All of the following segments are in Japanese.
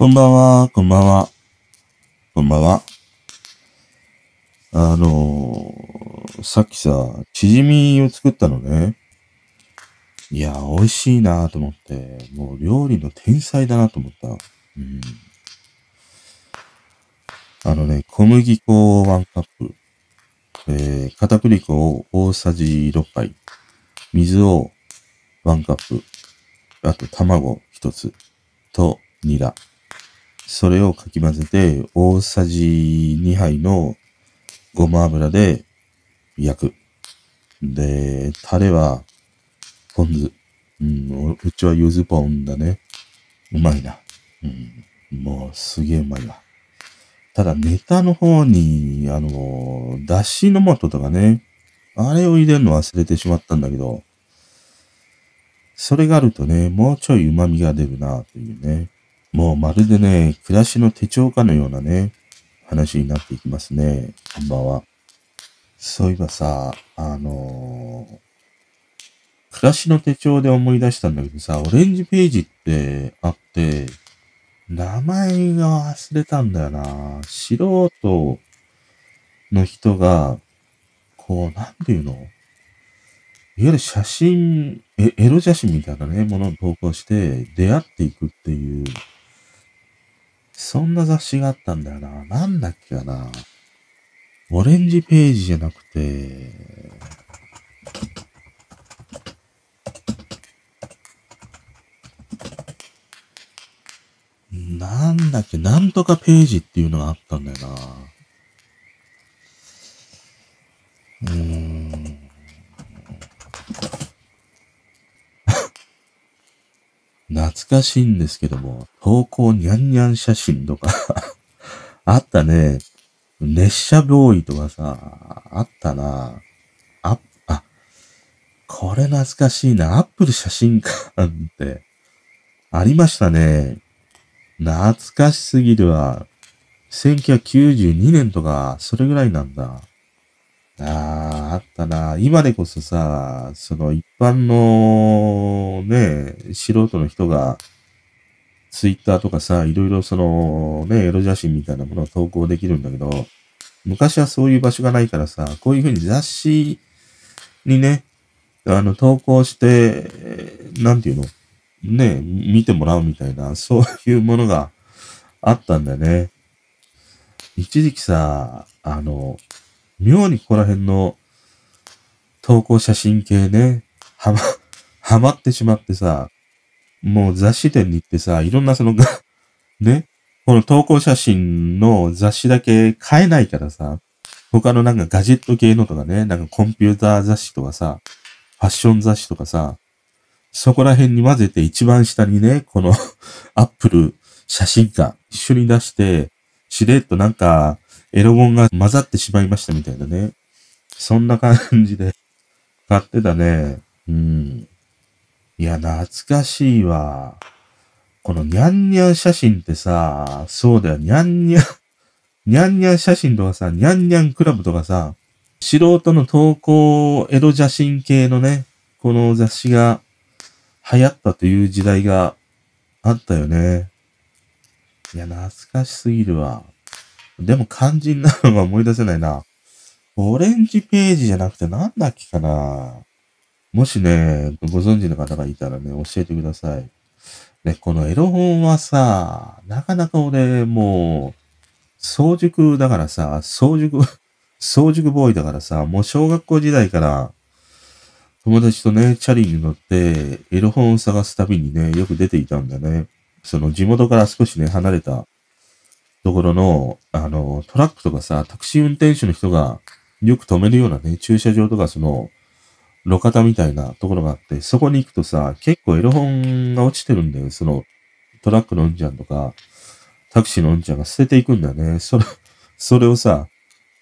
こんばんは、こんばんは。こんばんは。あのー、さっきさ、チヂミを作ったのね。いや、美味しいなと思って、もう料理の天才だなと思った。うん。あのね、小麦粉1カップ、えー、片栗粉を大さじ6杯、水を1カップ、あと卵1つとニラ。それをかき混ぜて、大さじ2杯のごま油で焼く。で、タレは、ポン酢。うん、うちは柚子ポンだね。うまいな。うん、もうすげえうまいわ。ただネタの方に、あの、だしの素とかね、あれを入れるの忘れてしまったんだけど、それがあるとね、もうちょい旨味が出るなというね。もうまるでね、暮らしの手帳かのようなね、話になっていきますね。こんばんは。そういえばさ、あのー、暮らしの手帳で思い出したんだけどさ、オレンジページってあって、名前が忘れたんだよな。素人の人が、こう、なんていうの？いわゆる写真、エロ写真みたいなね、ものを投稿して出会っていくっていうそんな雑誌があったんだよな。なんだっけかな。オレンジページじゃなくて、なんだっけ、なんとかページっていうのがあったんだよな。うーん。懐かしいんですけども、投稿にゃんにゃん写真とか あったね。熱射ボーイとかさ、あったな。あ、あ、これ懐かしいな。アップル写真館って、ありましたね。懐かしすぎるわ。1992年とか、それぐらいなんだ。ああ、あったな。今でこそさ、その一般のね、素人の人が、ツイッターとかさ、いろいろそのね、エロ写真みたいなものを投稿できるんだけど、昔はそういう場所がないからさ、こういうふうに雑誌にね、あの、投稿して、なんていうの？ね、見てもらうみたいな、そういうものがあったんだよね。一時期さ、あの、妙にここら辺の投稿写真系ね、はま、はまってしまってさ、もう雑誌店に行ってさ、いろんなその、ね、この投稿写真の雑誌だけ買えないからさ、他のなんかガジェット系のとかね、なんかコンピューター雑誌とかさ、ファッション雑誌とかさ、そこら辺に混ぜて一番下にね、この アップル写真館一緒に出して、しれっとなんかエロ本が混ざってしまいましたみたいなね。そんな感じで買ってたね。うん。いや、懐かしいわ。このニャンニャン写真ってさ、そうだよ、ニャンニャン、ニャンニャン写真とかさ、ニャンニャンクラブとかさ、素人の投稿エロ写真系のね、この雑誌が流行ったという時代があったよね。いや、懐かしすぎるわ。でも肝心なのが思い出せないな。オレンジページじゃなくてなんだっけかな。もしね、ご存知の方がいたらね、教えてください。ね、このエロ本はさ、なかなか俺、もう、早熟だからさ、早熟、早熟ボーイだからさ、もう小学校時代から、友達とね、チャリに乗って、エロ本を探すたびにね、よく出ていたんだね。その地元から少しね、離れたところの、あの、トラックとかさ、タクシー運転手の人がよく止めるようなね、駐車場とかその、路肩みたいなところがあって、そこに行くとさ、結構エロ本が落ちてるんだよ。その、トラックのうんちゃんとか、タクシーのうんちゃんが捨てていくんだよね。それ、それをさ、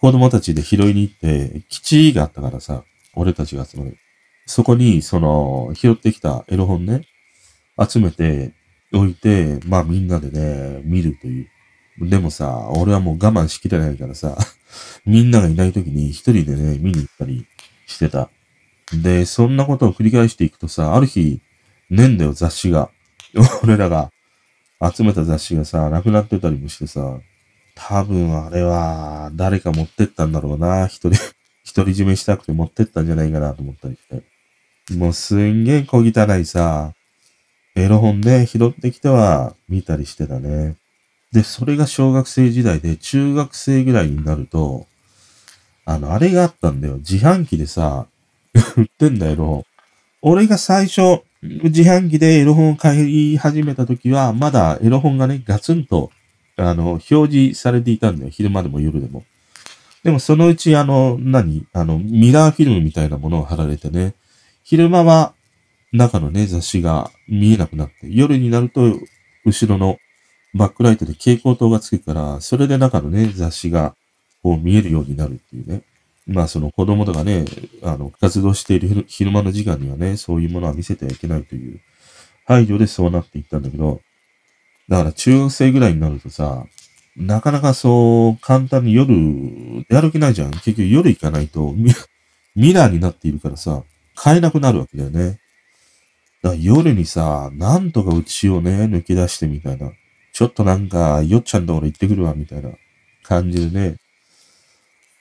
子供たちで拾いに行って、基地があったからさ、俺たちが集まる。そこに、その、拾ってきたエロ本ね、集めて、置いて、まあみんなでね、見るという。でもさ、俺はもう我慢しきれないからさ、みんながいない時に一人でね、見に行ったりしてた。で、そんなことを繰り返していくとさ、ある日、ねんだよ、雑誌が。俺らが集めた雑誌がさ、なくなってたりもしてさ、多分あれは誰か持ってったんだろうな。一人、独り占めしたくて持ってったんじゃないかなと思ったりして。もうすんげえ小汚いさ、エロ本で拾ってきては見たりしてたね。で、それが小学生時代で、中学生ぐらいになると、あの、あれがあったんだよ。自販機でさ、売ってんだよ、俺が最初、自販機でエロ本を買い始めた時は、まだエロ本がね、ガツンと、あの、表示されていたんだよ。昼間でも夜でも。でもそのうち、あの、何？あの、ミラーフィルムみたいなものを貼られてね、昼間は中のね、雑誌が見えなくなって、夜になると、後ろのバックライトで蛍光灯がつくから、それで中のね、雑誌がこう見えるようになるっていうね。まあその子供とかね、あの、活動している昼間の時間にはね、そういうものは見せてはいけないという配慮でそうなっていったんだけど、だから中学生ぐらいになるとさ、なかなかそう簡単に夜やる気ないじゃん。結局夜行かないとミミラーになっているからさ、買えなくなるわけだよね。だから夜にさ、なんとかうちをね、抜け出してみたいな。ちょっとなんか、よっちゃんところ行ってくるわ、みたいな感じでね、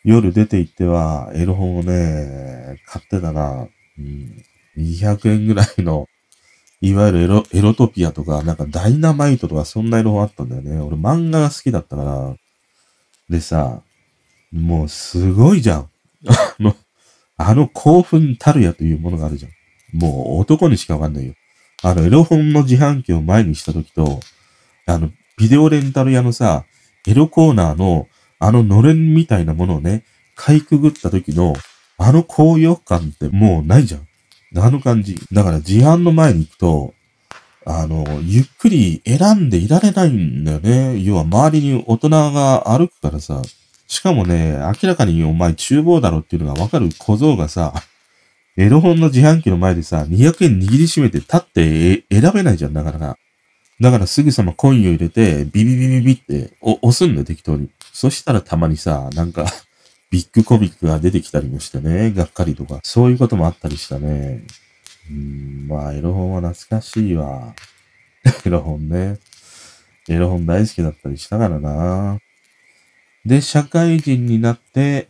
夜出て行っては、エロ本をね、買ってたな、うん、200円ぐらいの、いわゆるエロ、エロトピアとか、なんかダイナマイトとかそんなエロ本あったんだよね。俺漫画が好きだったから。でさ、もうすごいじゃん。あの、あの興奮たるやというものがあるじゃん。もう男にしかわかんないよ。あの、エロ本の自販機を前にした時と、あの、ビデオレンタル屋のさ、エロコーナーの、あののれんみたいなものをね、かいくぐった時の、あの高揚感ってもうないじゃん。あの感じ。だから自販の前に行くと、あの、ゆっくり選んでいられないんだよね。要は周りに大人が歩くからさ。しかもね、明らかにお前厨房だろっていうのがわかる小僧がさ、エロ本の自販機の前でさ、200円握りしめて立って選べないじゃん、なかなか。だからすぐさまコインを入れて、ビビビビビって押すんだよ、適当に。そしたらたまにさ、なんか ビッグコミックが出てきたりもしてね、がっかりとか。そういうこともあったりしたね。うん、まあ、エロ本は懐かしいわ。エロ本ね。エロ本大好きだったりしたからな。で、社会人になって、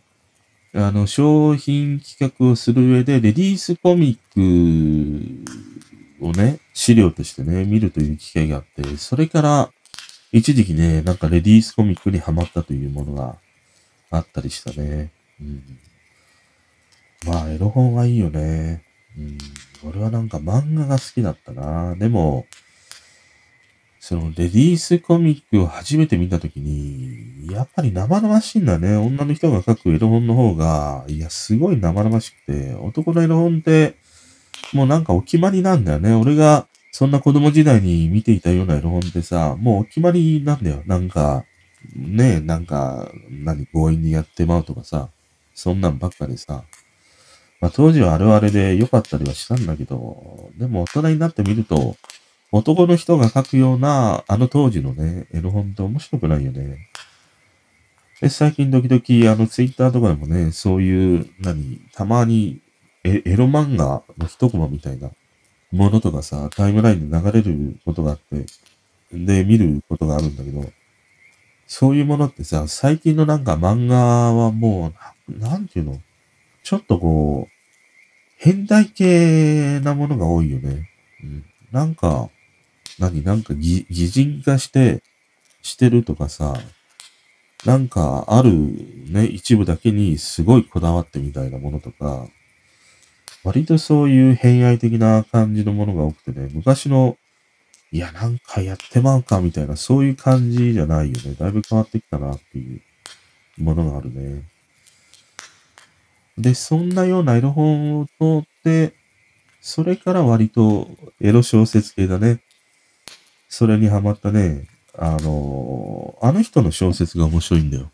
あの、商品企画をする上で、レディースコミックをね、資料としてね、見るという機会があって、それから、一時期ね、なんかレディースコミックにハマったというものがあったりしたね。うん。まあ、エロ本はいいよね。うん。俺はなんか漫画が好きだったな。でも、その、レディースコミックを初めて見たときに、やっぱり生々しいんだね。女の人が書くエロ本の方が、いや、すごい生々しくて、男のエロ本って、もうなんかお決まりなんだよね。俺が、そんな子供時代に見ていたようなエロ本ってさ、もうお決まりなんだよ。なんか、ねえ、なんか、何、強引にやってまうとかさ、そんなんばっかでさ、まあ当時はあれはあれで良かったりはしたんだけど、でも大人になってみると、男の人が書くような、あの当時のね、エロ本って面白くないよね。で、最近時々、あの、ツイッターとかでもね、そういう、何、たまにエエロ漫画の一コマみたいなものとかさ、タイムラインで流れることがあって、で、見ることがあるんだけど、そういうものってさ、最近のなんか漫画はもう、なんていうの？ちょっとこう、変態系なものが多いよね。うん。なんか、何？なんか擬人化して、してるとかさ、なんかあるね、一部だけにすごいこだわってみたいなものとか、割とそういう偏愛的な感じのものが多くてね、昔の、いや、なんかやってまうかみたいな、そういう感じじゃないよね。だいぶ変わってきたなっていうものがあるね。で、そんなようなエロ本を通って、それから割とエロ小説系だね。それにハマったね。あの、あの人の小説が面白いんだよ。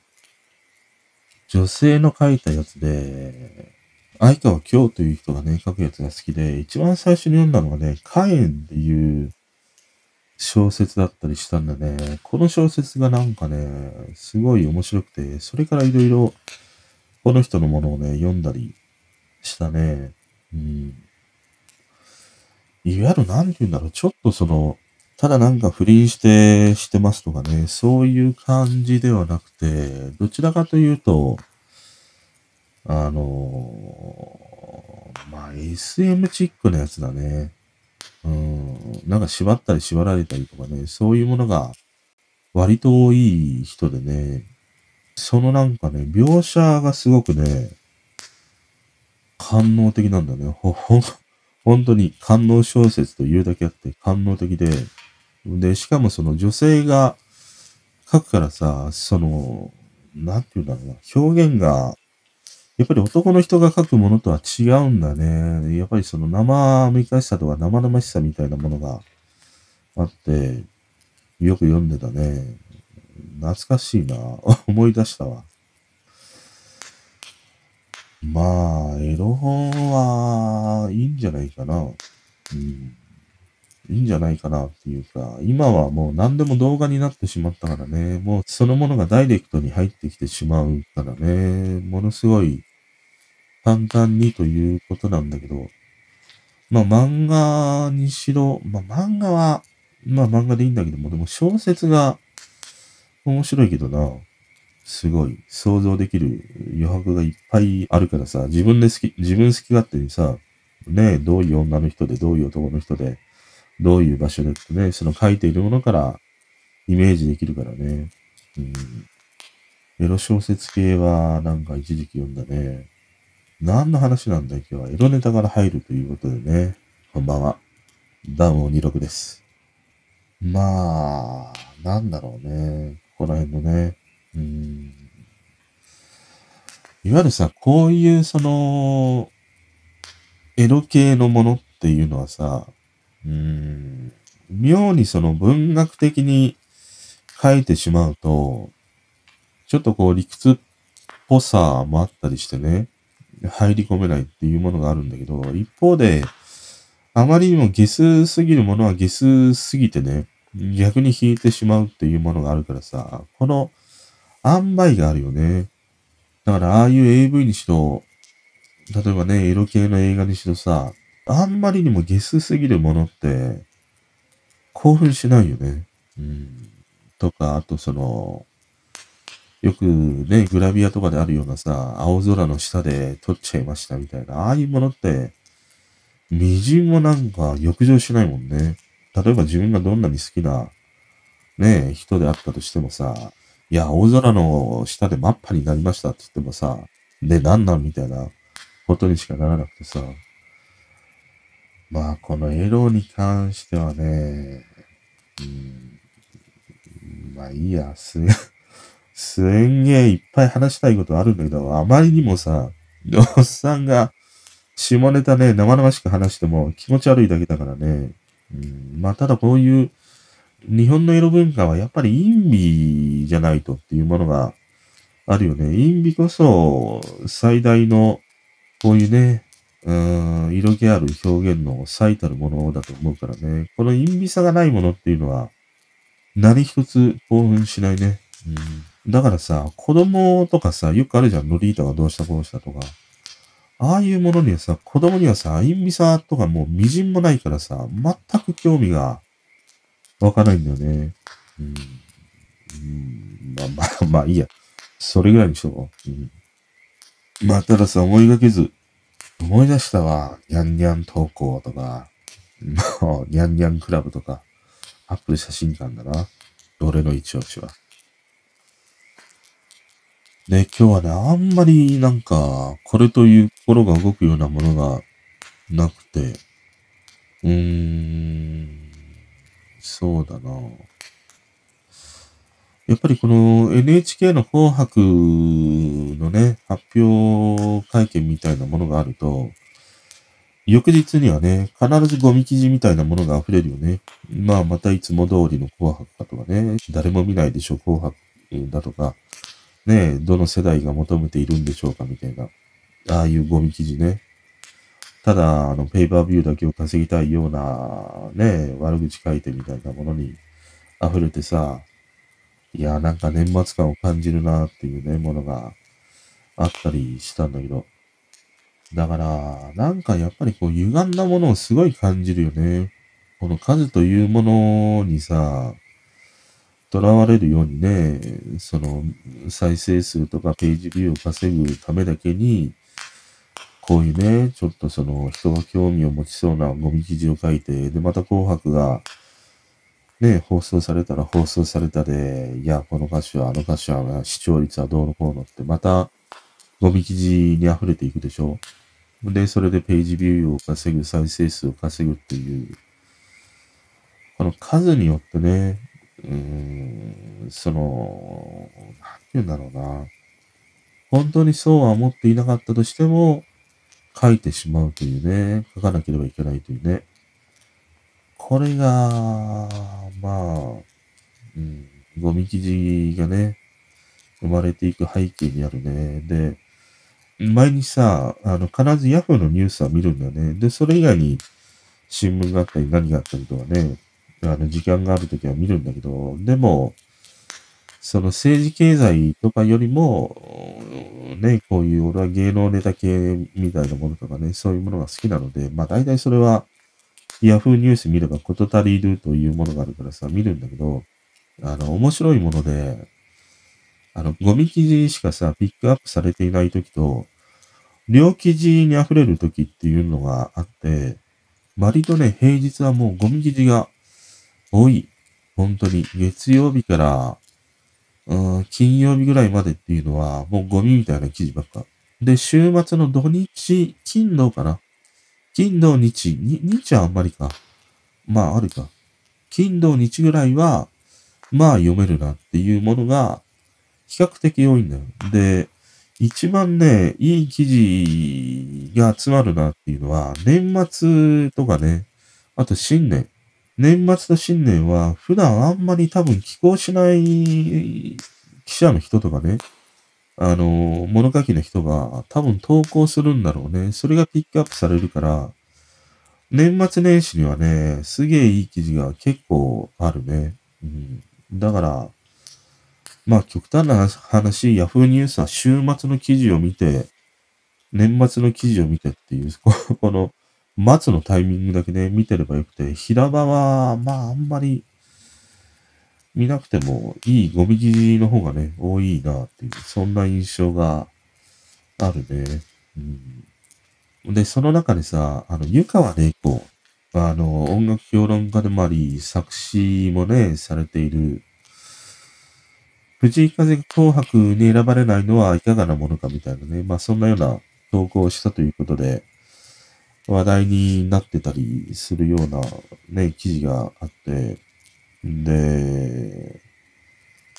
女性の書いたやつで、相川京という人がね、書くやつが好きで、一番最初に読んだのがね、火炎っていう小説だったりしたんだね。この小説がなんかね、すごい面白くて、それからいろいろこの人のものをね、読んだりしたね。うん。いわゆる何て言うんだろう、ちょっとその、ただなんか不倫してしてますとかね、そういう感じではなくて、どちらかというと、あのまあ SM チックなやつだね。うん、なんか縛ったり縛られたりとかね、そういうものが割と多い人でね、そのなんかね、描写がすごくね、官能的なんだね。ほ、ほ、本当に官能小説というだけあって官能的で、で、しかもその女性が書くからさ、その、なんていうんだろうな、表現が、やっぱり男の人が書くものとは違うんだね。やっぱりその生めかしさとか生々しさみたいなものがあって、よく読んでたね。懐かしいな。思い出したわ。まあ、エロ本はいいんじゃないかな。うん。いいんじゃないかなっていうか、今はもう何でも動画になってしまったからね、もうそのものがダイレクトに入ってきてしまうからね、ものすごい簡単にということなんだけど、まあ漫画にしろ、まあ漫画は、まあ漫画でいいんだけども、でも小説が面白いけどな、すごい。想像できる余白がいっぱいあるからさ、自分で好き、自分好き勝手にさ、ね、どういう女の人で、どういう男の人で、どういう場所でってね、その書いているものからイメージできるからね。うん。エロ小説系はなんか一時期読んだね。何の話なんだ今日はエロネタから入るということでね。こんばんは。ダウン26です。まあ、なんだろうね。ここら辺のね。うん。いわゆるさ、こういうその、エロ系のものっていうのはさ、うん、妙にその文学的に書いてしまうと、ちょっとこう理屈っぽさもあったりしてね、入り込めないっていうものがあるんだけど、一方で、あまりにも下数すぎるものは下数すぎてね、逆に引いてしまうっていうものがあるからさ、この塩梅があるよね。だからああいう AV にしろ、例えばね、エロ系の映画にしろさ、あんまりにもゲスすぎるものって、興奮しないよね。うん。とか、あとその、よくね、グラビアとかであるようなさ、青空の下で撮っちゃいましたみたいな、ああいうものって、みじんもなんか浴場しないもんね。例えば自分がどんなに好きな、ね、人であったとしてもさ、いや、青空の下でマッパになりましたって言ってもさ、で、なんなんみたいなことにしかならなくてさ、まあ、このエロに関してはね、うん、まあいいや、す、すんげえいっぱい話したいことあるんだけど、あまりにもさ、おっさんが下ネタね、生々しく話しても気持ち悪いだけだからね。うん、まあただこういう日本のエロ文化はやっぱり陰美じゃないとっていうものがあるよね。陰美こそ最大のこういうね、うん、色気ある表現の最たるものだと思うからね。この陰微さがないものっていうのは、何一つ興奮しないね。うん、だからさ、子供とかさ、よくあるじゃん。ロリータがどうしたこうしたとか。ああいうものにはさ、子供にはさ、陰微さとかもう微塵もないからさ、全く興味が湧かないんだよね。うん。うん、まあまあ、まあいいや。それぐらいにしとこう。うん。まあ、たださ、思いがけず、思い出したわ。ニャンニャン投稿とか、もう、ニャンニャンクラブとか、アップル写真館だな。俺の一押しは。で、今日はね、あんまりなんか、これという心が動くようなものがなくて、うーん、そうだな。やっぱりこの NHK の紅白のね、発表会見みたいなものがあると、翌日にはね、必ずゴミ記事みたいなものが溢れるよね。まあ、またいつも通りの紅白かとかね、誰も見ないでしょ、紅白だとか、ね、どの世代が求めているんでしょうかみたいな、ああいうゴミ記事ね。ただ、あの、ペーパービューだけを稼ぎたいような、ね、悪口書いてみたいなものに溢れてさ、いや、なんか年末感を感じるなーっていうね、ものがあったりしたんだけど。だから、なんかやっぱりこう歪んだものをすごい感じるよね。この数というものにさ、囚われるようにね、その再生数とかページビューを稼ぐためだけに、こういうね、ちょっとその人が興味を持ちそうなゴミ記事を書いて、で、また紅白が、ね、放送されたら放送されたで、いや、この歌手は、あの歌手は、視聴率はどうのこうのって、また、ゴミ記事に溢れていくでしょで、それでページビューを稼ぐ、再生数を稼ぐっていう、この数によってね、うん、その、なんて言うんだろうな。本当にそうは思っていなかったとしても、書いてしまうというね、書かなければいけないというね。これが、まあ、うん、ゴミ記事がね、生まれていく背景にあるね。で、前にさ、あの、必ずヤフーのニュースは見るんだよね。で、それ以外に新聞があったり何があったりとかね、あの、時間があるときは見るんだけど、でも、その政治経済とかよりも、ね、こういう俺は芸能ネタ系みたいなものとかね、そういうものが好きなので、まあ大体それは、ヤフーニュース見ればこと足りるというものがあるからさ、見るんだけど、あの、面白いもので、あの、ゴミ記事しかさ、ピックアップされていないときと、両記事に溢れるときっていうのがあって、割とね、平日はもうゴミ記事が多い。本当に。月曜日から、うん、金曜日ぐらいまでっていうのは、もうゴミみたいな記事ばっか。で、週末の土日、金土かな金土日、に、日はあんまりか。まあ、あるか。金土日ぐらいは、まあ読めるなっていうものが、比較的多いんだよ。で、一番ね、いい記事が集まるなっていうのは、年末とかね、あと新年。年末と新年は普段あんまり多分寄稿しない記者の人とかね、あの、物書きの人が多分投稿するんだろうね。それがピックアップされるから、年末年始にはね、すげえいい記事が結構あるね。うん。だから、まあ極端な話、ヤフーニュースは週末の記事を見て、年末の記事を見てっていう、この、待つのタイミングだけね、見てればよくて、平場は、まあ、あんまり、見なくてもいいゴミ記事の方がね、多いなっていう、そんな印象があるね。うん、で、その中でさ、あの、湯川玲子、あの、音楽評論家でもあり、作詞もね、されている、藤井風紅白に選ばれないのはいかがなものかみたいなね、まあそんなような投稿をしたということで、話題になってたりするようなね、記事があって、で、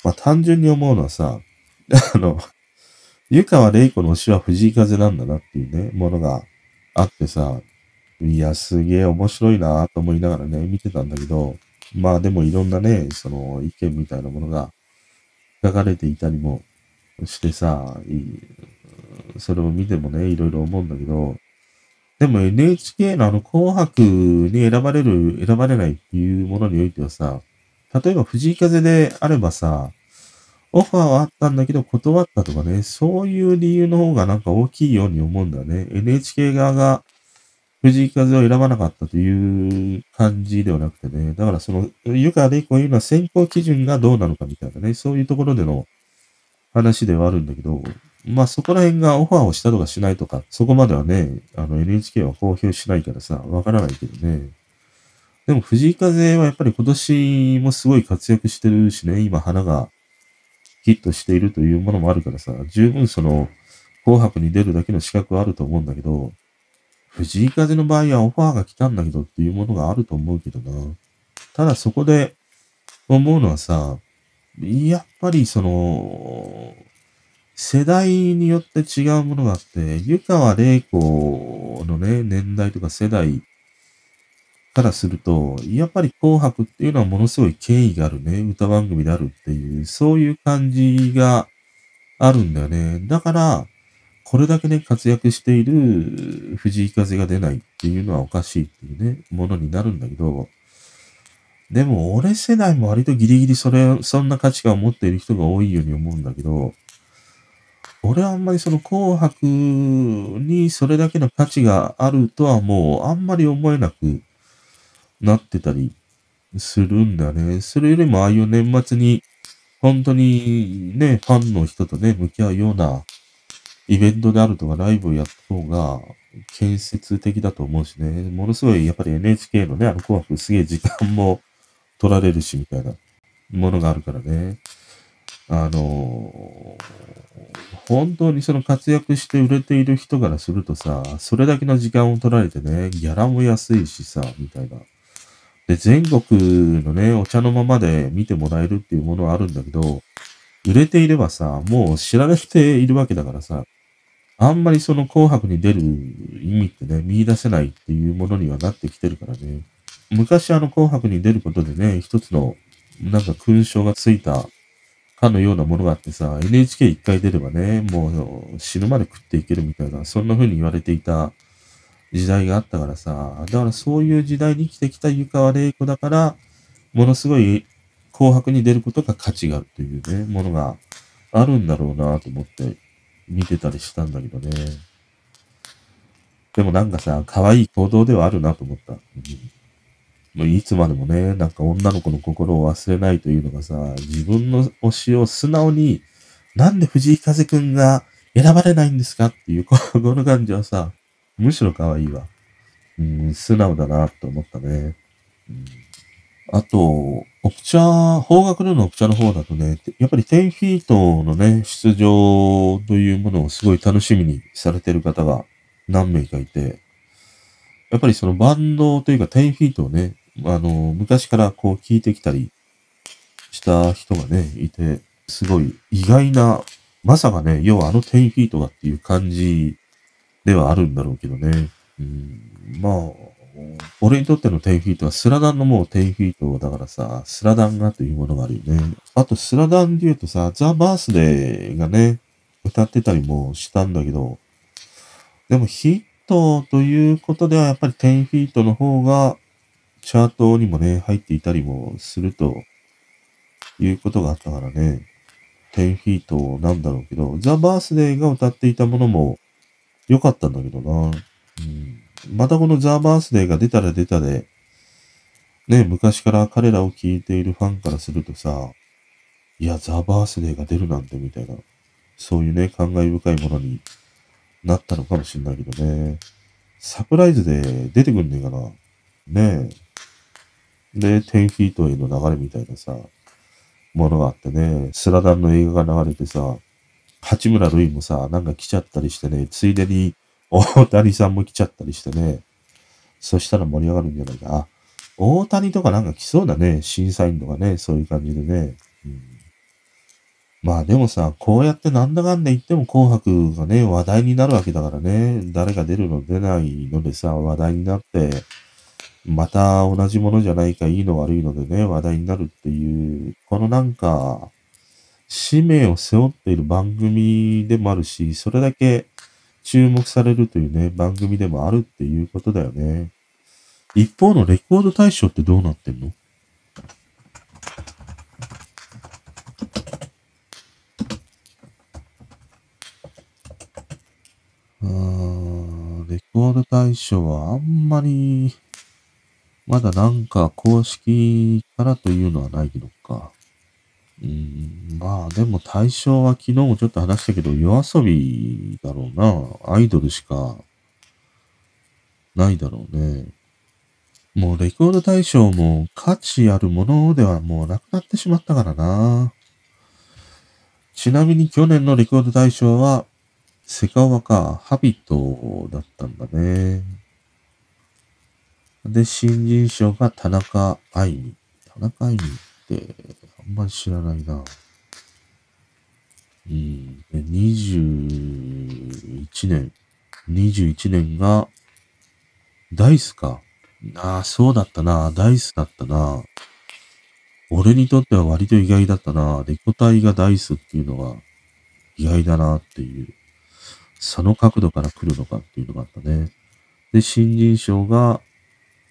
まあ単純に思うのはさ、あの、湯川玲子の推しは藤井風なんだなっていうね、ものがあってさ、いや、すげえ面白いなと思いながらね、見てたんだけど、まあでもいろんなね、その意見みたいなものが書かれていたりもしてさ、それを見てもね、いろいろ思うんだけど、でも NHK のあの紅白に選ばれる、選ばれないっていうものにおいてはさ、例えば藤井風であればさ、オファーはあったんだけど断ったとかね、そういう理由の方がなんか大きいように思うんだよね。NHK 側が藤井風を選ばなかったという感じではなくてね。だからその、湯川玲子いうのは選考基準がどうなのかみたいなね、そういうところでの話ではあるんだけど、まあそこら辺がオファーをしたとかしないとか、そこまではね、あの NHK は公表しないからさ、わからないけどね。でも藤井風はやっぱり今年もすごい活躍してるしね、今花がヒットしているというものもあるからさ、十分その紅白に出るだけの資格はあると思うんだけど、藤井風の場合はオファーが来たんだけどっていうものがあると思うけどな。ただそこで思うのはさ、やっぱりその、世代によって違うものがあって、湯川玲子のね、年代とか世代からすると、やっぱり紅白っていうのはものすごい権威があるね、歌番組であるっていう、そういう感じがあるんだよね。だから、これだけね、活躍している藤井風が出ないっていうのはおかしいっていうね、ものになるんだけど、でも俺世代も割とギリギリそれ、そんな価値観を持っている人が多いように思うんだけど、俺はあんまりその紅白にそれだけの価値があるとはもうあんまり思えなくなってたりするんだね。それよりもああいう年末に、本当にね、ファンの人とね、向き合うようなイベントであるとかライブをやった方が建設的だと思うしね。ものすごいやっぱり NHK のね、あの紅白すげえ時間も取られるしみたいなものがあるからね。あの本当にその活躍して売れている人からするとさ、それだけの時間を取られてね、ギャラも安いしさ、みたいな。で、全国のね、お茶のままで見てもらえるっていうものはあるんだけど、売れていればさ、もう知られているわけだからさ、あんまりその紅白に出る意味ってね、見出せないっていうものにはなってきてるからね。昔あの紅白に出ることでね、一つのなんか勲章がついたかのようなものがあってさ、NHK 一回出ればね、もう死ぬまで食っていけるみたいな、そんな風に言われていた時代があったからさ、だからそういう時代に生きてきた湯川玲子だから、ものすごい紅白に出ることが価値があるというね、ものがあるんだろうなと思って見てたりしたんだけどね。でもなんかさ、可愛い行動ではあるなと思った。うん、いつまでもね、なんか女の子の心を忘れないというのがさ、自分の推しを素直に、なんで藤井風くんが選ばれないんですかっていう、この感じはさ、むしろ可愛いわ。うん、素直だなと思ったね。うんあと、オプチャー、方角でのオプチャーの方だとね、やっぱり10フィートのね、出場というものをすごい楽しみにされてる方が何名かいて、やっぱりそのバンドというか10フィートをね、あの、昔からこう聞いてきたりした人がね、いて、すごい意外な、まさかね、要はあの10フィートがっていう感じではあるんだろうけどね。うん、まあ、俺にとっての10フィートはスラダンのもう10フィートだからさ、スラダンがというものがあるよね。あとスラダンで言うとさ、ザ・バースデーがね、歌ってたりもしたんだけど、でもヒットということではやっぱり10フィートの方がチャートにもね、入っていたりもするということがあったからね、10フィートなんだろうけど、ザ・バースデーが歌っていたものも良かったんだけどな。うんまたこのザ・バースデーが出たら出たで、ね、昔から彼らを聴いているファンからするとさ、いや、ザ・バースデーが出るなんてみたいな、そういうね、感慨深いものになったのかもしんないけどね。サプライズで出てくんねえかな。ねえ。で、10フィートへの流れみたいなさ、ものがあってね、スラダンの映画が流れてさ、八村塁もさ、なんか来ちゃったりしてね、ついでに大谷さんも来ちゃったりしてね。そしたら盛り上がるんじゃないか。あ、大谷とかなんか来そうだね。審査員とかね。そういう感じでね。うん、まあでもさ、こうやってなんだかんだ言っても紅白がね、話題になるわけだからね。誰が出るの出ないのでさ、話題になって、また同じものじゃないか、いいの悪いのでね、話題になるっていう、このなんか、使命を背負っている番組でもあるし、それだけ注目されるというね、番組でもあるっていうことだよね。一方のレコード大賞ってどうなってんの？あーレコード大賞はあんまり、まだなんか公式からというのはないのか。うん、まあでも対象は昨日もちょっと話したけど、夜遊びだろうな。アイドルしかないだろうね。もうレコード大賞も価値あるものではもうなくなってしまったからな。ちなみに去年のレコード大賞は、セカオワか、ハビットだったんだね。で、新人賞が田中愛美。田中愛美って、んまり知らないな。うん。21年。21年が、ダイスか。ああ、そうだったな。ダイスだったな。俺にとっては割と意外だったな。レコ大がダイスっていうのが意外だなっていう。その角度から来るのかっていうのがあったね。で、新人賞が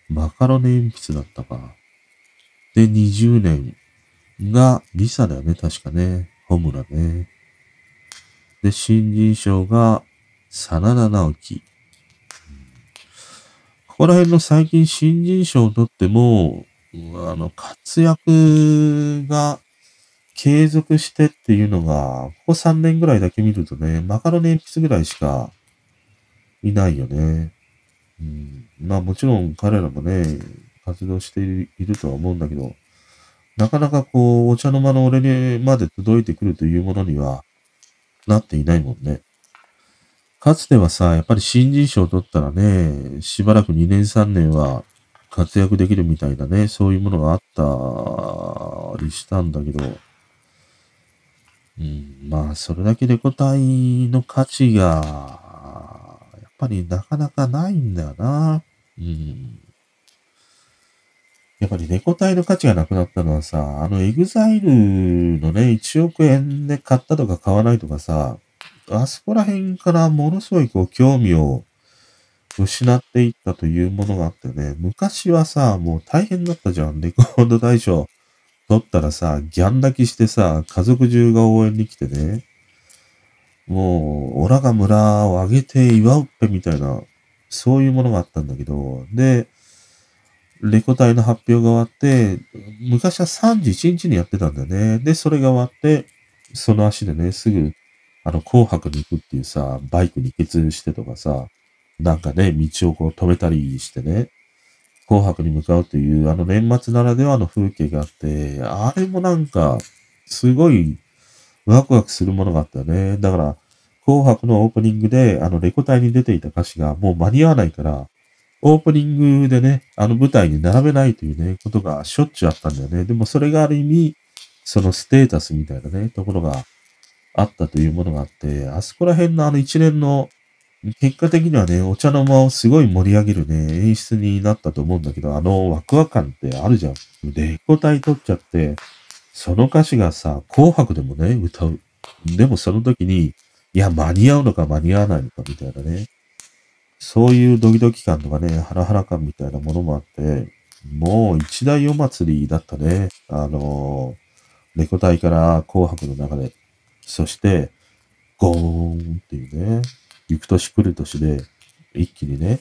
マカロネ鉛筆だったか。で、20年が、リサだよね、確かね。ホムラね。で、新人賞が、真田直樹。ここら辺の最近新人賞を取っても、あの、活躍が継続してっていうのが、ここ3年ぐらいだけ見るとね、マカロニ鉛筆ぐらいしかいないよね。うん、まあもちろん彼らもね、活動しているとは思うんだけど、なかなかこう、お茶の間の俺にまで届いてくるというものにはなっていないもんね。かつてはさ、やっぱり新人賞を取ったらね、しばらく2年3年は活躍できるみたいなね、そういうものがあったりしたんだけど、うん、まあ、それだけレコ大の価値が、やっぱりなかなかないんだよな。うん。やっぱりレコ大の価値がなくなったのはさ、あの EXILE のね、1億円で買ったとか買わないとかさ、あそこら辺からものすごいこう興味を失っていったというものがあってね、昔はさ、もう大変だったじゃん。レコード大賞取ったらさ、ギャン泣きしてさ、家族中が応援に来てね、もう、オラが村を挙げて祝うっぺみたいな、そういうものがあったんだけど、で、レコ大の発表が終わって、昔は31日にやってたんだよね。で、それが終わって、その足でね、すぐ、あの、紅白に行くっていうさ、バイクに決してとかさ、なんかね、道をこう止めたりしてね、紅白に向かうという、あの年末ならではの風景があって、あれもなんか、すごいワクワクするものがあったよね。だから、紅白のオープニングで、あの、レコ隊に出ていた歌詞がもう間に合わないから、オープニングでね、あの舞台に並べないというね、ことがしょっちゅうあったんだよね。でもそれがある意味、そのステータスみたいなね、ところがあったというものがあって、あそこら辺のあの一連の結果的にはね、お茶の間をすごい盛り上げるね、演出になったと思うんだけど、あのワクワク感ってあるじゃん。で、個体取っちゃって、その歌詞がさ、紅白でもね、歌う。でもその時に、いや、間に合うのか間に合わないのかみたいなね。そういうドキドキ感とかね、ハラハラ感みたいなものもあって、もう一大お祭りだったね。あの、猫体から紅白の中で。そして、ゴーンっていうね、行く年来る年で、一気にね、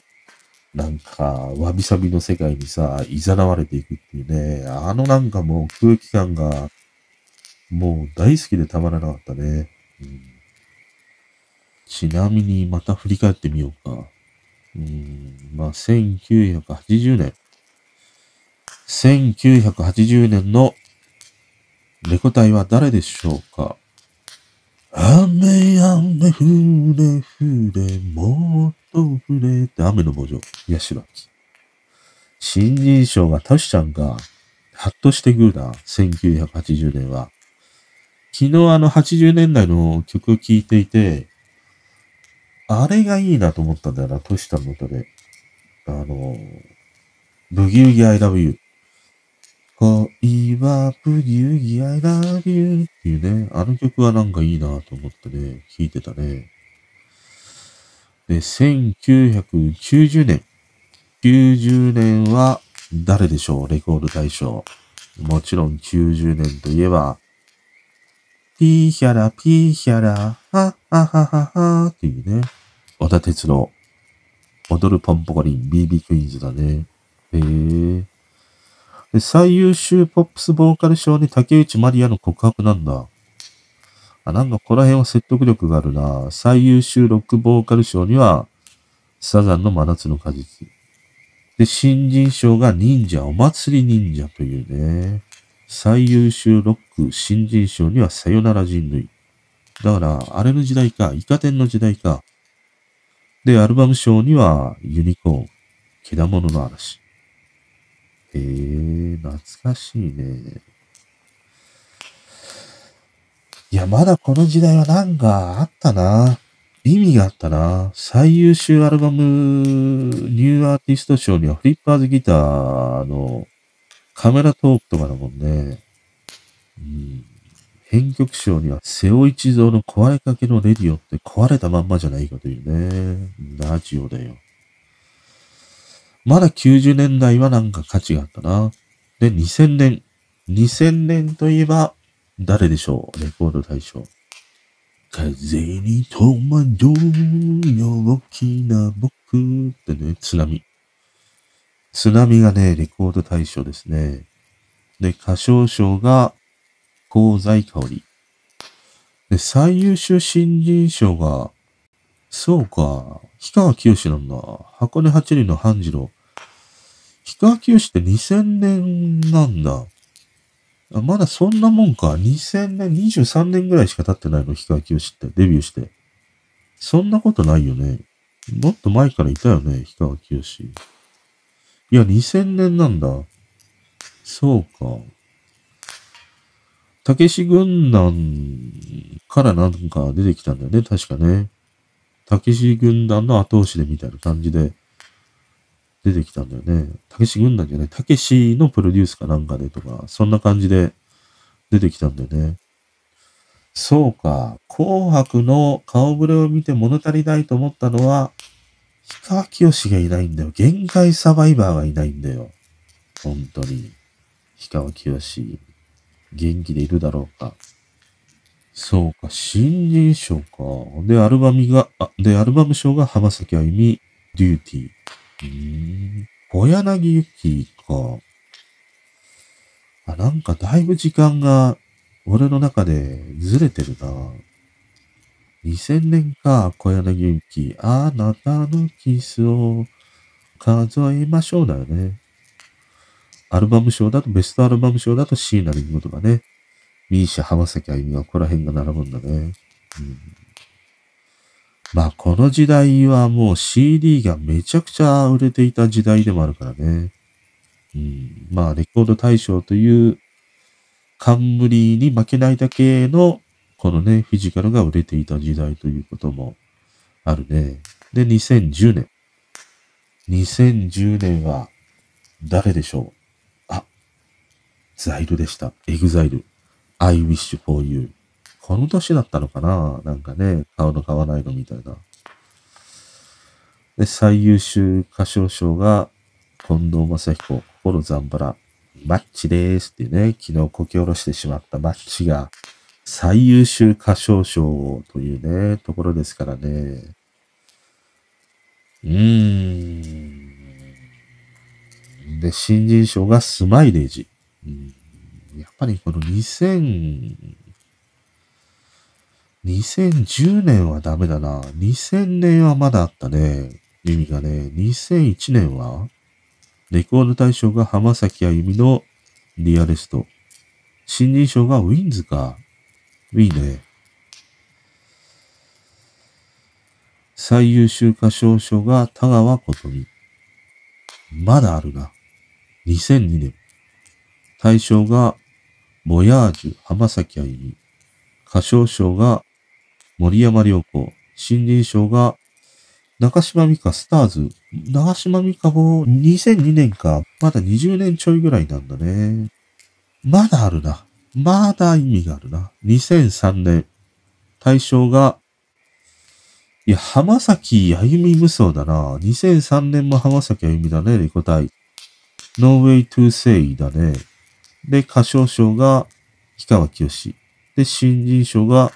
なんか、わびさびの世界にさ、誘われていくっていうね、あのなんかもう空気感が、もう大好きでたまらなかったね。うん、ちなみにまた振り返ってみようか。うん、まあ、1980年。1980年のレコ隊は誰でしょうか？雨雨降れ降れもっと降れって雨の文字ヤシラキ。新人賞がタシちゃんがハッとしてグーだ。1980年は。昨日あの80年代の曲を聴いていて、あれがいいなと思ったんだよな、トシちゃんの歌で。あの、ブギウギ I love you。恋はブギウギ I love you っていうね、あの曲はなんかいいなと思ってね、聴いてたね。で、1990年。90年は誰でしょう？レコード大賞。もちろん90年といえば、ピーヒャラ、ピーヒャラ、はははははっていうね、小田哲郎。踊るポンポコリン、BB クイーンズだね。へえ。で、最優秀ポップスボーカル賞に竹内まりやの告白なんだ。あ、なんかこの辺は説得力があるな。最優秀ロックボーカル賞には、サザンの真夏の果実。で、新人賞が忍者、お祭り忍者というね。最優秀ロック新人賞にはさよなら人類。だから、あれの時代か、イカ天の時代か。で、アルバム賞にはユニコーン、けだものの嵐。えー、懐かしいね。いや、まだこの時代はなんかあったな。意味があったな。最優秀アルバムニューアーティスト賞にはフリッパーズギターのカメラトークとかだもんね。うん。編曲賞には瀬尾一蔵の壊れかけのレディオって壊れたまんまじゃないかというね。ラジオだよ。まだ90年代はなんか価値があったな。で、2000年。2000年といえば、誰でしょう？レコード大賞。風に戸惑うよ大きな僕ってね、津波。津波がね、レコード大賞ですね。で、歌唱賞が、香西香り。で、最優秀新人賞が、そうか、氷川きよしなんだ。箱根八里の半次郎。氷川きよしって2000年なんだ。まだそんなもんか。2000年、23年ぐらいしか経ってないの、氷川きよしって。デビューして。そんなことないよね。もっと前からいたよね、氷川きよし。いや、2000年なんだ。そうか。たけし軍団からなんか出てきたんだよね、確かね。たけし軍団の後押しでみたいな感じで出てきたんだよね。たけし軍団じゃない、たけしのプロデュースかなんかでとか、そんな感じで出てきたんだよね。そうか。紅白の顔ぶれを見て物足りないと思ったのは、氷川きよしがいないんだよ。限界サバイバーがいないんだよ。本当に。氷川きよし。元気でいるだろうか。そうか、新人賞か。で、アルバムが、あ、で、アルバム賞が浜崎あゆみ、デューティー。うーん。小柳ゆきか。あ、なんかだいぶ時間が、俺の中でずれてるな。2000年か、小柳ゆき。あなたのキスを数えましょうだよね。アルバム賞だと、ベストアルバム賞だと椎名林檎とかね、ミーシャ、浜崎あゆみがここら辺が並ぶんだね。うん、まあ、この時代はもう CD がめちゃくちゃ売れていた時代でもあるからね。うん、まあ、レコード大賞という冠に負けないだけの、このね、フィジカルが売れていた時代ということもあるね。で、2010年。2010年は誰でしょう？あザイルでした。エグザイル。I wish for you. この年だったのかな？なんかね、顔の買わないのみたいな。で、最優秀歌唱賞が、近藤正彦、心ザンバラ、マッチでーすっていうね、昨日こき下ろしてしまったマッチが、最優秀歌唱賞というね、ところですからね。うーん。で、新人賞がスマイレージ。うん、やっぱりこの2000、2010年はダメだな。2000年はまだあったね。意味がね。2001年はレコード大賞が浜崎あゆみのリアレスト。新人賞がウィンズか。いいね。最優秀歌唱賞が田川琴美。まだあるな。2002年。大賞が、ボヤージュ、浜崎あゆみ。歌唱賞が、森山良子。新人賞が、中島美香スターズ。長島美香も2002年か、まだ20年ちょいぐらいなんだね。まだあるな。まだ意味があるな。2003年。大賞が、いや、浜崎あゆみ無双だな。2003年も浜崎あゆみだね、レコ大。No way to say だね。で、歌唱賞が氷川きよし。で、新人賞が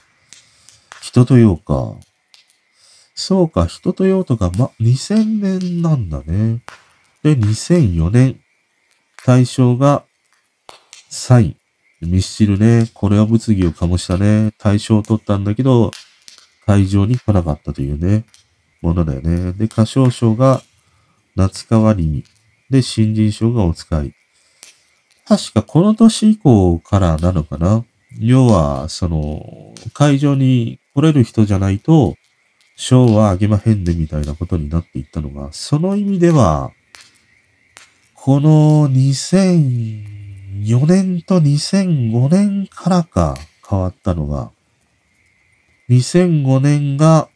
人とようか。そうか、人とようとか、ま、2000年なんだね。で、2004年。大賞がサイン。ミスチルね。これは物議を醸したね。大賞を取ったんだけど、会場に来なかったというね、ものだよね。で、歌唱賞が夏川りみ。で、新人賞がお使い。確かこの年以降からなのかな。要は、その、会場に来れる人じゃないと、賞はあげまへんねみたいなことになっていったのが、その意味では、この2000 2004年と2005年からか変わったのが、2005年が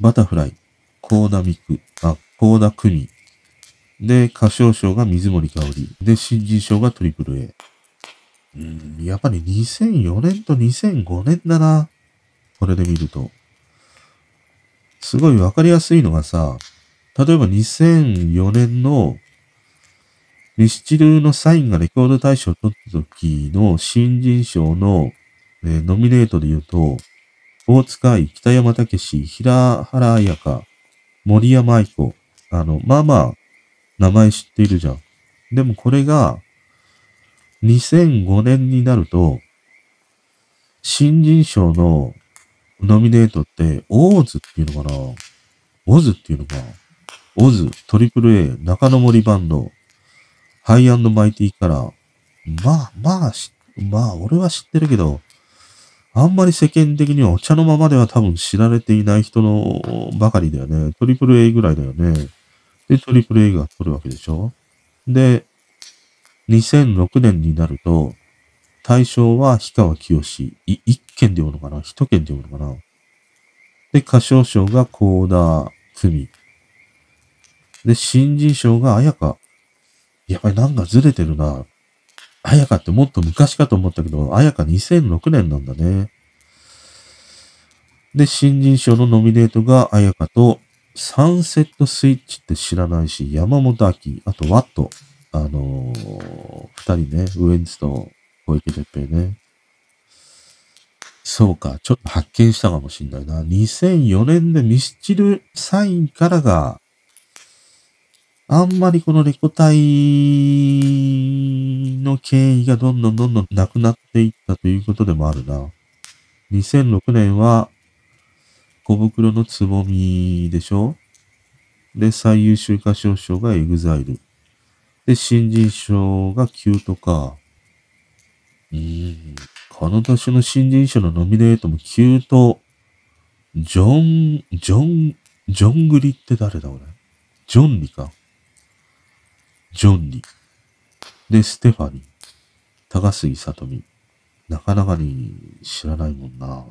バタフライ、コーダミク、あ、コーダクミ、で、歌唱賞が水森香り。で、新人賞がトリプル A。うん、やっぱり2004年と2005年だな。これで見ると。すごいわかりやすいのがさ、例えば2004年のミスチルのサインがレコード大賞を取った時の新人賞の、えー、ノミネートで言うと、大塚愛、北山武史、平原彩香、森山愛子、あの、まあまあ、名前知っているじゃん。でもこれが、2005年になると、新人賞のノミネートって、オーズっていうのかな？オズっていうのかオズ、トリプル A、中野森バンド、ハイアンドマイティカラー。まあ、まあ、まあ、俺は知ってるけど、あんまり世間的にはお茶のままでは多分知られていない人のばかりだよね。トリプル A ぐらいだよね。で、トリプル A が取るわけでしょで、2006年になると、対象は氷川きよし。一件で読むのかな？一件で読むのかな？で、歌唱賞が高田組。で、新人賞が綾香。やっぱりなんかずれてるな。綾香ってもっと昔かと思ったけど、綾香2006年なんだね。で、新人賞のノミネートが綾香と、サンセットスイッチって知らないし、山本明、あとワット、あのー、二人ね、ウエンツと小池徹平ね。そうか、ちょっと発見したかもしんないな。2004年でミスチルサインからがあんまりこのレコ大の権威がどんどんどんどんなくなっていったということでもあるな。2006年はコブクロの蕾でしょ？で、最優秀歌唱賞がエグザイル。で、新人賞がキュートか。うん。この年の新人賞のノミネートもキュート、ジョン、ジョン、ジョングリって誰だ俺。ジョンリか。ジョンに、で、ステファニー、高杉さとみ。なかなかに知らないもんな。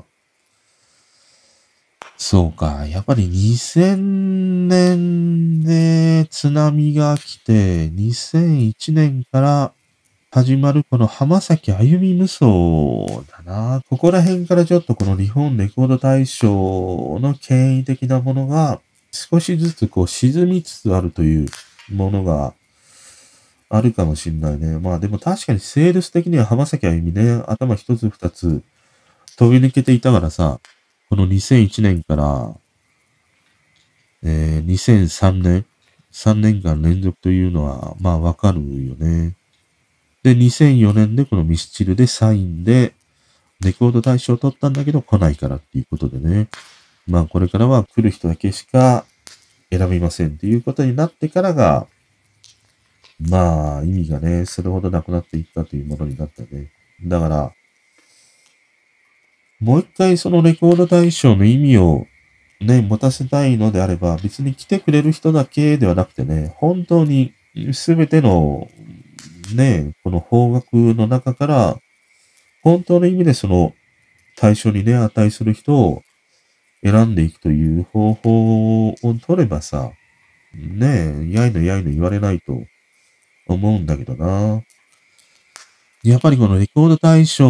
そうか。やっぱり2000年で津波が来て、2001年から始まるこの浜崎あゆみ無双だな。ここら辺からちょっとこの日本レコード大賞の権威的なものが少しずつこう沈みつつあるというものがあるかもしんないね。まあでも確かにセールス的には浜崎あゆみね、頭一つ二つ飛び抜けていたからさ、この2001年から、えー、2003年、3年間連続というのは、まあわかるよね。で、2004年でこのミスチルでサインで、レコード大賞を取ったんだけど来ないからっていうことでね。まあこれからは来る人だけしか選びませんっていうことになってからが、まあ、意味がね、それほどなくなっていったというものになったね。だから、もう一回そのレコード大賞の意味をね、持たせたいのであれば、別に来てくれる人だけではなくてね、本当にすべてのね、この方角の中から、本当の意味でその対象にね、値する人を選んでいくという方法を取ればさ、ねえ、やいのやいの言われないと思うんだけどな。やっぱりこのレコード大賞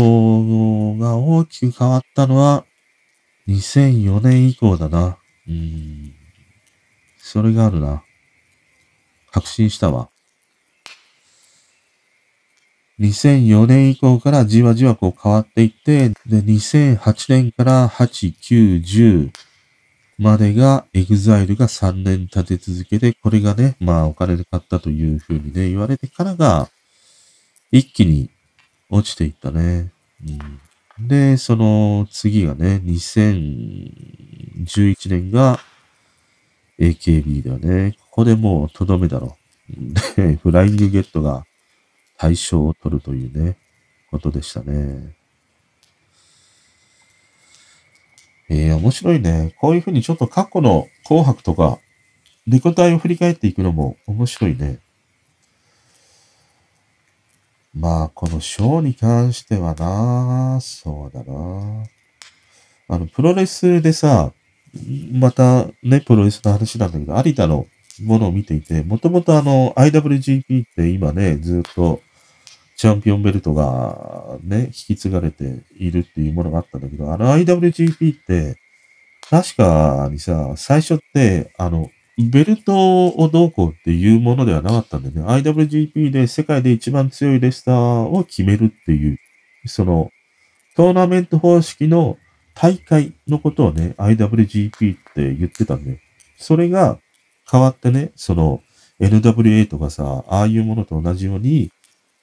が大きく変わったのは2004年以降だな。うん。それがあるな。確信したわ。2004年以降からじわじわこう変わっていって、で、2008年から8、9、10、までが、エグザイルが3年立て続けて、これがね、まあお金で買ったというふうにね、言われてからが、一気に落ちていったね。うん、で、その次がね、2011年が AKB だよね。ここでもうとどめだろ。で、フライングゲットが対象を取るというね、ことでしたね。えー、面白いね。こういうふうにちょっと過去の紅白とか、リコタイを振り返っていくのも面白いね。まあ、このショーに関してはな、そうだな。あの、プロレスでさ、またね、プロレスの話なんだけど、有田のものを見ていて、もともとあの、IWGP って今ね、ずっとチャンピオンベルトがね、引き継がれているっていうものがあったんだけど、あの IWGP って、確かにさ、最初って、あの、ベルトをどうこうっていうものではなかったんだよね。IWGP で世界で一番強いレスターを決めるっていう、その、トーナメント方式の大会のことをね、IWGP って言ってたんだよ。それが変わってね、その、NWA とかさ、ああいうものと同じように、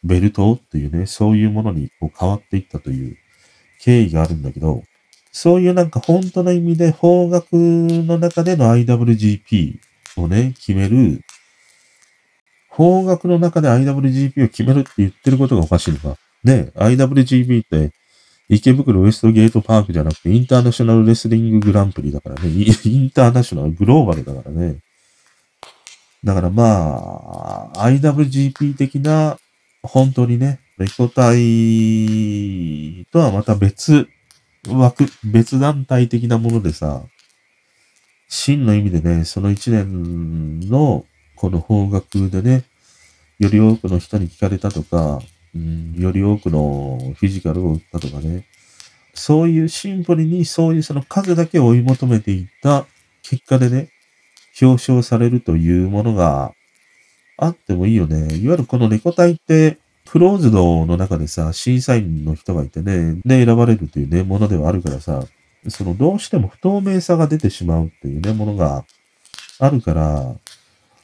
ベルトっていうね、そういうものにこう変わっていったという経緯があるんだけど、そういうなんか本当の意味で方角の中での IWGP をね、決める、方角の中で IWGP を決めるって言ってることがおかしいのか。ね、IWGP って池袋ウエストゲートパークじゃなくてインターナショナルレスリンググランプリだからね。インターナショナル、グローバルだからね。だからまあ、IWGP 的な、本当にね、レコ隊とはまた別枠、別団体的なものでさ、真の意味でね、その一年のこの方角でね、より多くの人に聞かれたとか、うん、より多くのフィジカルを打ったとかね、そういうシンプルにそういうその数だけ追い求めていった結果でね、表彰されるというものがあってもいいよね。いわゆるこのレコ隊って、クローズドの中でさ、審査員の人がいてね、で選ばれるというね、ものではあるからさ、そのどうしても不透明さが出てしまうっていうね、ものがあるから、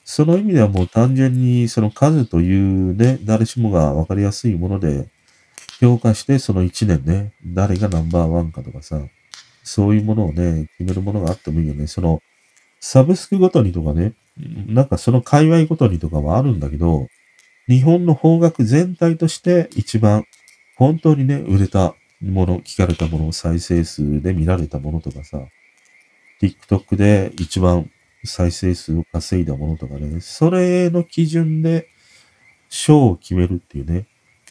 その意味ではもう単純にその数というね、誰しもがわかりやすいもので評価して、その1年ね、誰がナンバーワンかとかさ、そういうものをね、決めるものがあってもいいよね。その、サブスクごとにとかね、なんかその界隈ごとにとかはあるんだけど、日本の方角全体として一番本当にね、売れたもの、聞かれたもの、再生数で見られたものとかさ、TikTok で一番再生数を稼いだものとかね、それの基準で賞を決めるっていうね、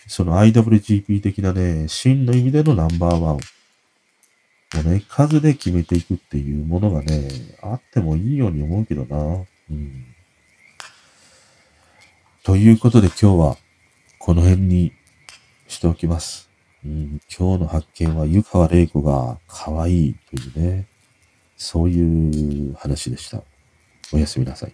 その IWGP 的なね、真の意味でのナンバーワンをね、数で決めていくっていうものがね、あってもいいように思うけどな。ということで今日はこの辺にしておきます。うん、今日の発見は湯川玲子が可愛いというね、そういう話でした。おやすみなさい。